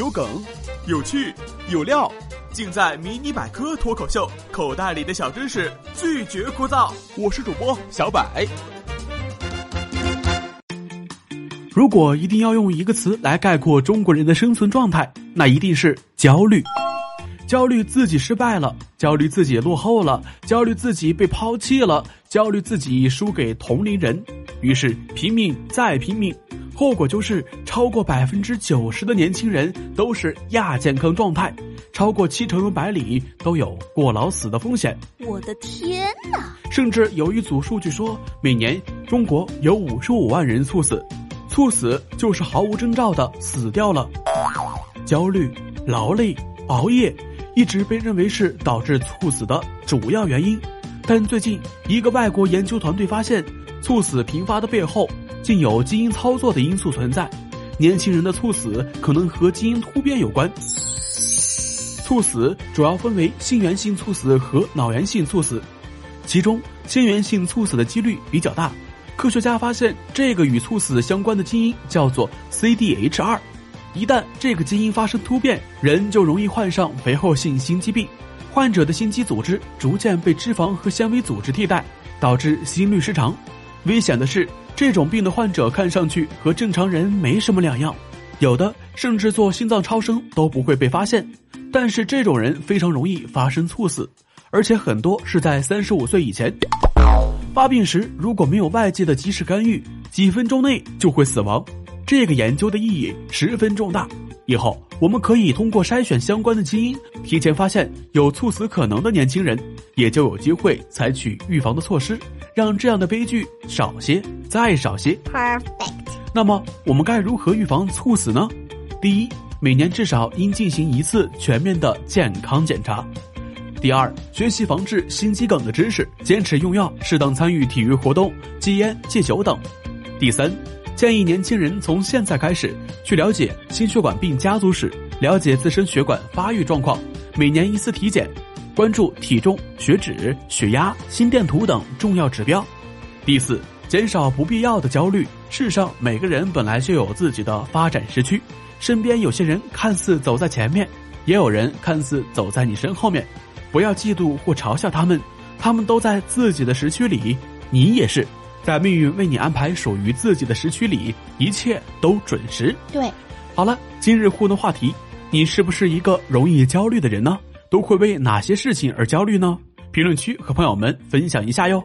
有梗、有趣、有料，尽在《迷你百科脱口秀》，口袋里的小知识拒绝枯燥。我是主播小百。如果一定要用一个词来概括中国人的生存状态，那一定是焦虑。焦虑自己失败了，焦虑自己落后了，焦虑自己被抛弃了，焦虑自己输给同龄人，于是拼命再拼命，后果就是超过百分之九十的年轻人都是亚健康状态，超过七成的白领都有过劳死的风险。我的天哪！甚至有一组数据说，每年中国有五十五万人猝死，猝死就是毫无征兆的死掉了。焦虑、劳累、熬夜。一直被认为是导致猝死的主要原因，但最近一个外国研究团队发现，猝死频发的背后竟有基因操作的因素存在。年轻人的猝死可能和基因突变有关。猝死主要分为心源性猝死和脑源性猝死，其中心源性猝死的几率比较大。科学家发现，这个与猝死相关的基因叫做 CDH2。一旦这个基因发生突变，人就容易患上肥厚性心肌病。患者的心肌组织逐渐被脂肪和纤维组织替代，导致心律失常。危险的是，这种病的患者看上去和正常人没什么两样，有的甚至做心脏超声都不会被发现。但是这种人非常容易发生猝死，而且很多是在三十五岁以前。发病时如果没有外界的及时干预，几分钟内就会死亡。这个研究的意义十分重大，以后我们可以通过筛选相关的基因，提前发现有猝死可能的年轻人，也就有机会采取预防的措施，让这样的悲剧少些，再少些。Perfect。那么我们该如何预防猝死呢？第一，每年至少应进行一次全面的健康检查。第二，学习防治心肌梗的知识，坚持用药，适当参与体育活动，戒烟戒酒等。第三。建议年轻人从现在开始去了解心血管病家族史，了解自身血管发育状况，每年一次体检，关注体重、血脂、血压、心电图等重要指标。第四，减少不必要的焦虑。世上每个人本来就有自己的发展时区，身边有些人看似走在前面，也有人看似走在你身后面，不要嫉妒或嘲笑他们，他们都在自己的时区里，你也是。在命运为你安排属于自己的时区里，一切都准时。对，好了，今日互动话题：你是不是一个容易焦虑的人呢？都会为哪些事情而焦虑呢？评论区和朋友们分享一下哟。